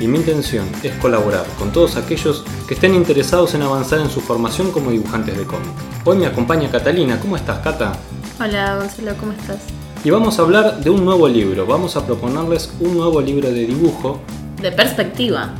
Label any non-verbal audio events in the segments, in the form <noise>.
y mi intención es colaborar con todos aquellos que estén interesados en avanzar en su formación como dibujantes de cómic. Hoy me acompaña Catalina, ¿cómo estás Cata? Hola Gonzalo, ¿cómo estás? Y vamos a hablar de un nuevo libro, vamos a proponerles un nuevo libro de dibujo. De perspectiva.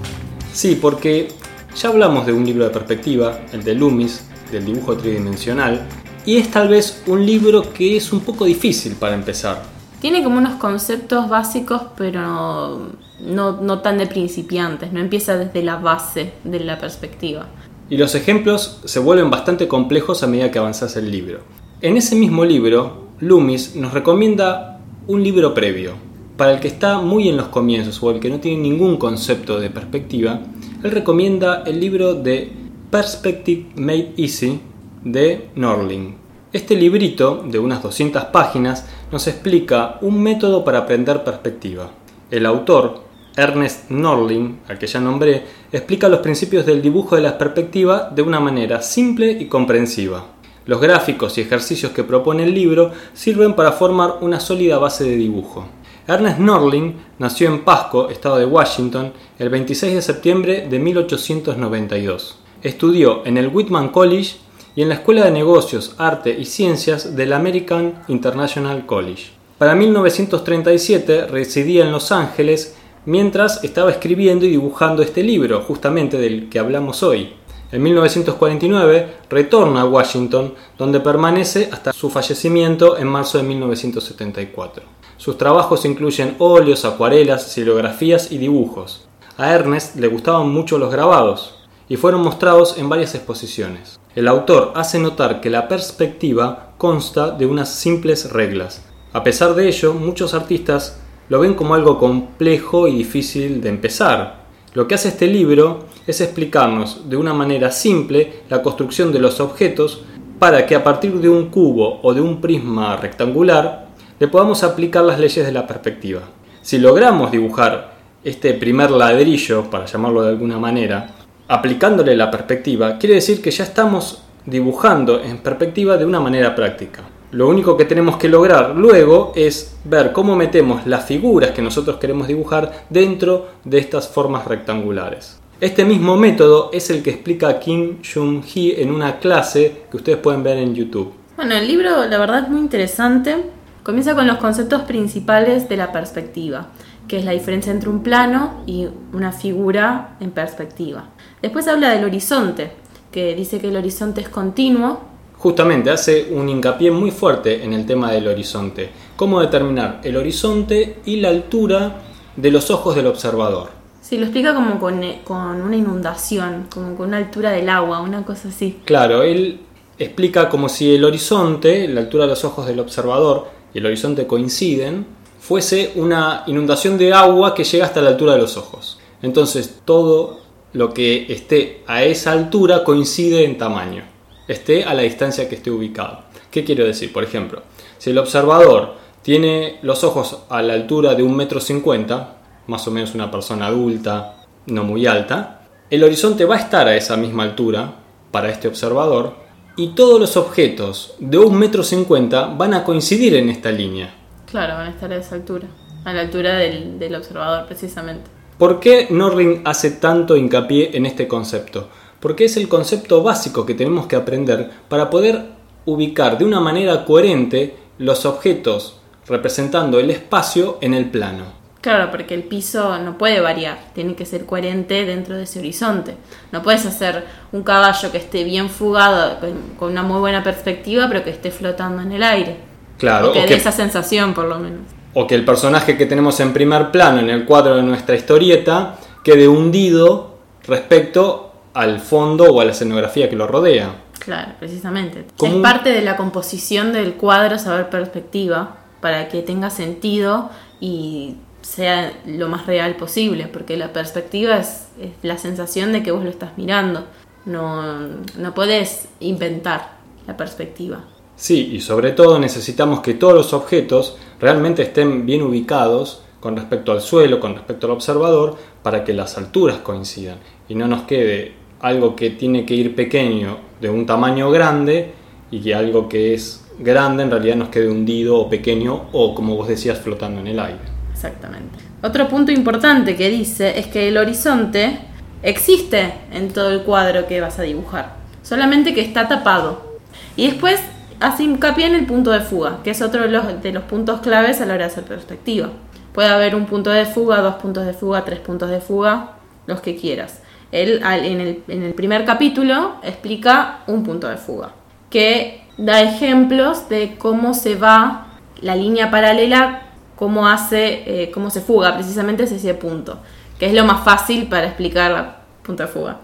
Sí, porque ya hablamos de un libro de perspectiva, el de Loomis, del dibujo tridimensional, y es tal vez un libro que es un poco difícil para empezar. Tiene como unos conceptos básicos, pero no, no tan de principiantes, no empieza desde la base de la perspectiva. Y los ejemplos se vuelven bastante complejos a medida que avanzas el libro. En ese mismo libro, Loomis nos recomienda un libro previo. Para el que está muy en los comienzos o el que no tiene ningún concepto de perspectiva, él recomienda el libro de Perspective Made Easy de Norling. Este librito, de unas 200 páginas, nos explica un método para aprender perspectiva. El autor, Ernest Norling, al que ya nombré, explica los principios del dibujo de la perspectiva de una manera simple y comprensiva. Los gráficos y ejercicios que propone el libro sirven para formar una sólida base de dibujo. Ernest Norling nació en Pasco, estado de Washington, el 26 de septiembre de 1892. Estudió en el Whitman College y en la Escuela de Negocios, Arte y Ciencias del American International College. Para 1937 residía en Los Ángeles mientras estaba escribiendo y dibujando este libro, justamente del que hablamos hoy. En 1949 retorna a Washington, donde permanece hasta su fallecimiento en marzo de 1974. Sus trabajos incluyen óleos, acuarelas, silografías y dibujos. A Ernest le gustaban mucho los grabados y fueron mostrados en varias exposiciones. El autor hace notar que la perspectiva consta de unas simples reglas. A pesar de ello, muchos artistas lo ven como algo complejo y difícil de empezar. Lo que hace este libro es explicarnos de una manera simple la construcción de los objetos para que a partir de un cubo o de un prisma rectangular le podamos aplicar las leyes de la perspectiva. Si logramos dibujar este primer ladrillo, para llamarlo de alguna manera, aplicándole la perspectiva, quiere decir que ya estamos dibujando en perspectiva de una manera práctica. Lo único que tenemos que lograr luego es ver cómo metemos las figuras que nosotros queremos dibujar dentro de estas formas rectangulares. Este mismo método es el que explica Kim Jung-hee en una clase que ustedes pueden ver en YouTube. Bueno, el libro la verdad es muy interesante. Comienza con los conceptos principales de la perspectiva, que es la diferencia entre un plano y una figura en perspectiva. Después habla del horizonte, que dice que el horizonte es continuo. Justamente hace un hincapié muy fuerte en el tema del horizonte. Cómo determinar el horizonte y la altura de los ojos del observador. Sí, lo explica como con, con una inundación, como con una altura del agua, una cosa así. Claro, él explica como si el horizonte, la altura de los ojos del observador y el horizonte coinciden, fuese una inundación de agua que llega hasta la altura de los ojos. Entonces todo lo que esté a esa altura coincide en tamaño, esté a la distancia que esté ubicado. ¿Qué quiero decir? Por ejemplo, si el observador tiene los ojos a la altura de un metro cincuenta, más o menos una persona adulta, no muy alta, el horizonte va a estar a esa misma altura para este observador y todos los objetos de un metro cincuenta van a coincidir en esta línea. Claro, van a estar a esa altura, a la altura del, del observador precisamente. ¿Por qué Norling hace tanto hincapié en este concepto? Porque es el concepto básico que tenemos que aprender para poder ubicar de una manera coherente los objetos representando el espacio en el plano. Claro, porque el piso no puede variar, tiene que ser coherente dentro de ese horizonte. No puedes hacer un caballo que esté bien fugado, con una muy buena perspectiva, pero que esté flotando en el aire. Claro, o que dé esa sensación por lo menos o que el personaje que tenemos en primer plano en el cuadro de nuestra historieta quede hundido respecto al fondo o a la escenografía que lo rodea. Claro, precisamente. Es parte de la composición del cuadro saber perspectiva para que tenga sentido y sea lo más real posible, porque la perspectiva es, es, la sensación de que vos lo estás mirando. No, no podés inventar la perspectiva. Sí, y sobre todo necesitamos que todos los objetos realmente estén bien ubicados con respecto al suelo, con respecto al observador, para que las alturas coincidan y no nos quede algo que tiene que ir pequeño de un tamaño grande y que algo que es grande en realidad nos quede hundido o pequeño o como vos decías flotando en el aire. Exactamente. Otro punto importante que dice es que el horizonte existe en todo el cuadro que vas a dibujar, solamente que está tapado. Y después hace hincapié en el punto de fuga, que es otro de los, de los puntos claves a la hora de hacer perspectiva. Puede haber un punto de fuga, dos puntos de fuga, tres puntos de fuga, los que quieras. Él en el, en el primer capítulo explica un punto de fuga, que da ejemplos de cómo se va la línea paralela, cómo hace, eh, cómo se fuga precisamente es ese punto, que es lo más fácil para explicar la punto de fuga.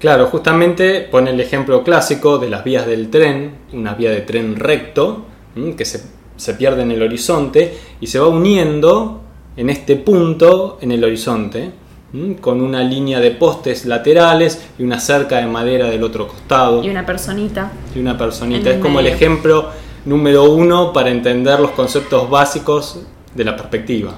Claro, justamente pone el ejemplo clásico de las vías del tren, una vía de tren recto, que se, se pierde en el horizonte y se va uniendo en este punto en el horizonte con una línea de postes laterales y una cerca de madera del otro costado. Y una personita. Y una personita. Es como el ejemplo número uno para entender los conceptos básicos de la perspectiva.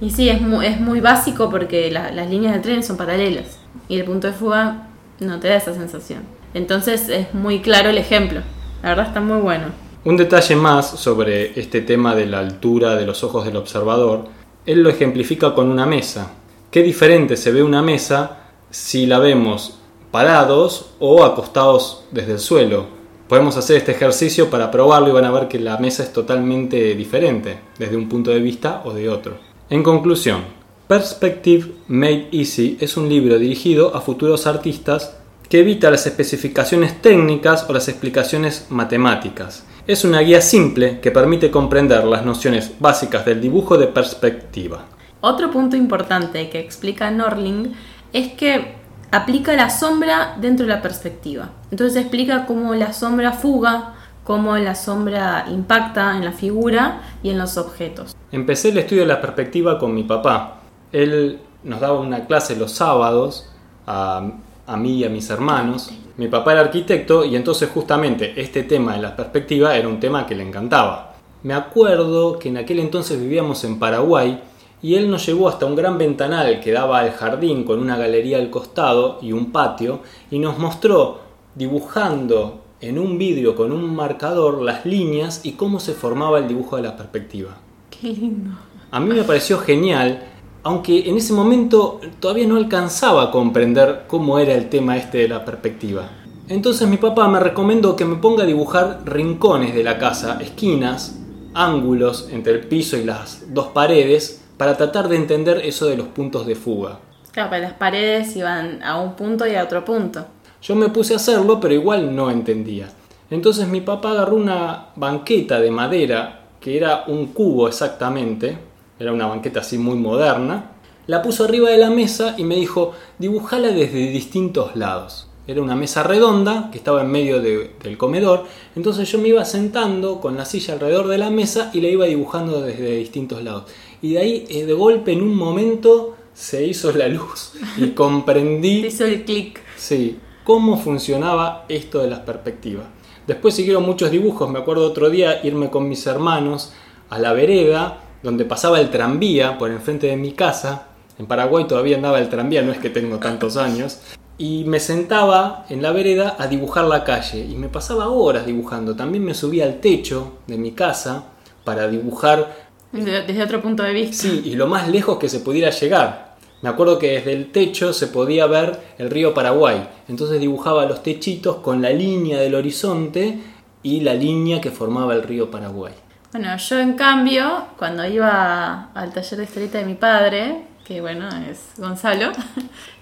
Y, sí, es muy, es muy básico porque las líneas de tren son paralelas y el punto de fuga no te da esa sensación. Entonces es muy claro el ejemplo. La verdad está muy bueno. Un detalle más sobre este tema de la altura de los ojos del observador, él lo ejemplifica con una mesa qué diferente se ve una mesa si la vemos parados o acostados desde el suelo. Podemos hacer este ejercicio para probarlo y van a ver que la mesa es totalmente diferente desde un punto de vista o de otro. En conclusión, Perspective Made Easy es un libro dirigido a futuros artistas que evita las especificaciones técnicas o las explicaciones matemáticas. Es una guía simple que permite comprender las nociones básicas del dibujo de perspectiva. Otro punto importante que explica Norling es que aplica la sombra dentro de la perspectiva. Entonces explica cómo la sombra fuga, cómo la sombra impacta en la figura y en los objetos. Empecé el estudio de la perspectiva con mi papá. Él nos daba una clase los sábados a, a mí y a mis hermanos. Mi papá era arquitecto y entonces justamente este tema de la perspectiva era un tema que le encantaba. Me acuerdo que en aquel entonces vivíamos en Paraguay y él nos llevó hasta un gran ventanal que daba al jardín con una galería al costado y un patio y nos mostró dibujando en un vidrio con un marcador las líneas y cómo se formaba el dibujo de la perspectiva. Qué lindo. A mí me pareció genial, aunque en ese momento todavía no alcanzaba a comprender cómo era el tema este de la perspectiva. Entonces mi papá me recomendó que me ponga a dibujar rincones de la casa, esquinas, ángulos entre el piso y las dos paredes, para tratar de entender eso de los puntos de fuga. Claro, que las paredes iban a un punto y a otro punto. Yo me puse a hacerlo, pero igual no entendía. Entonces mi papá agarró una banqueta de madera, que era un cubo exactamente, era una banqueta así muy moderna, la puso arriba de la mesa y me dijo, dibujala desde distintos lados. Era una mesa redonda que estaba en medio del comedor, entonces yo me iba sentando con la silla alrededor de la mesa y la iba dibujando desde distintos lados. Y de ahí, eh, de golpe, en un momento, se hizo la luz y <laughs> comprendí... hizo el clic. Sí, cómo funcionaba esto de las perspectivas. Después siguieron muchos dibujos, me acuerdo otro día irme con mis hermanos a la vereda, donde pasaba el tranvía por enfrente de mi casa. En Paraguay todavía andaba el tranvía, no es que tengo tantos años y me sentaba en la vereda a dibujar la calle y me pasaba horas dibujando. También me subía al techo de mi casa para dibujar desde otro punto de vista. Sí, y lo más lejos que se pudiera llegar. Me acuerdo que desde el techo se podía ver el río Paraguay. Entonces dibujaba los techitos con la línea del horizonte y la línea que formaba el río Paraguay. Bueno, yo en cambio, cuando iba al taller de historieta de mi padre, que bueno, es Gonzalo.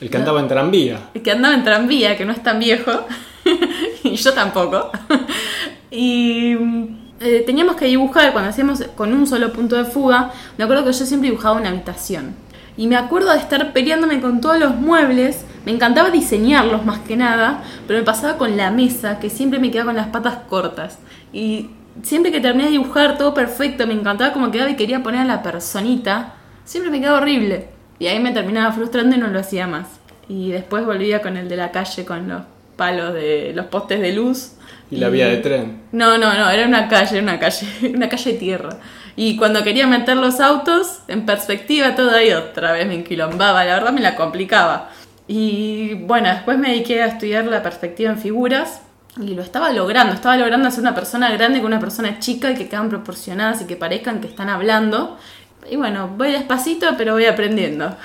El que andaba en tranvía. <laughs> El que andaba en tranvía, que no es tan viejo, <laughs> y yo tampoco. y eh, teníamos que dibujar, cuando hacíamos con un solo punto de fuga, me acuerdo que yo siempre dibujaba una habitación. Y me acuerdo de estar peleándome con todos los muebles, me encantaba diseñarlos más que nada, pero me pasaba con la mesa, que siempre me quedaba con las patas cortas. Y siempre que terminé de dibujar todo perfecto, me encantaba como quedaba y quería poner a la personita siempre me quedaba horrible. Y ahí me terminaba frustrando y no lo hacía más. Y después volvía con el de la calle, con los palos de los postes de luz. ¿Y la vía de tren? No, no, no, era una calle, una calle, <laughs> una calle de tierra. Y cuando quería meter los autos en perspectiva, todo ahí otra vez me enquilombaba, la verdad me la complicaba. Y bueno, después me dediqué a estudiar la perspectiva en figuras y lo estaba logrando, estaba logrando hacer una persona grande con una persona chica y que quedan proporcionadas y que parezcan que están hablando. Y bueno, voy despacito, pero voy aprendiendo.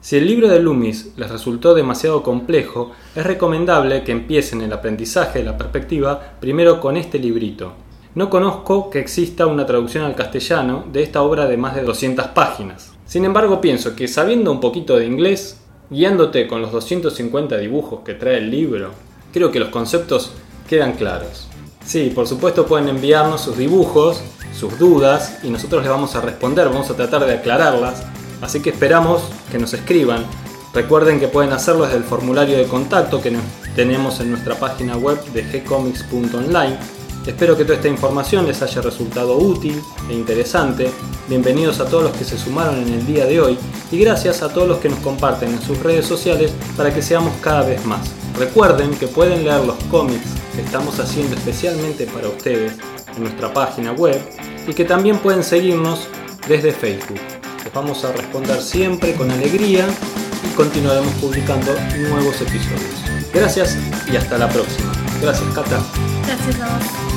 Si el libro de Loomis les resultó demasiado complejo, es recomendable que empiecen el aprendizaje de la perspectiva primero con este librito. No conozco que exista una traducción al castellano de esta obra de más de 200 páginas. Sin embargo, pienso que sabiendo un poquito de inglés, guiándote con los 250 dibujos que trae el libro, creo que los conceptos quedan claros. Sí, por supuesto pueden enviarnos sus dibujos, sus dudas y nosotros les vamos a responder, vamos a tratar de aclararlas Así que esperamos que nos escriban. Recuerden que pueden hacerlo desde el formulario de contacto que tenemos en nuestra página web de gcomics.online. Espero que toda esta información les haya resultado útil e interesante. Bienvenidos a todos los que se sumaron en el día de hoy y gracias a todos los que nos comparten en sus redes sociales para que seamos cada vez más. Recuerden que pueden leer los cómics que estamos haciendo especialmente para ustedes en nuestra página web y que también pueden seguirnos desde Facebook vamos a responder siempre con alegría y continuaremos publicando nuevos episodios. Gracias y hasta la próxima. Gracias, Cata. Gracias a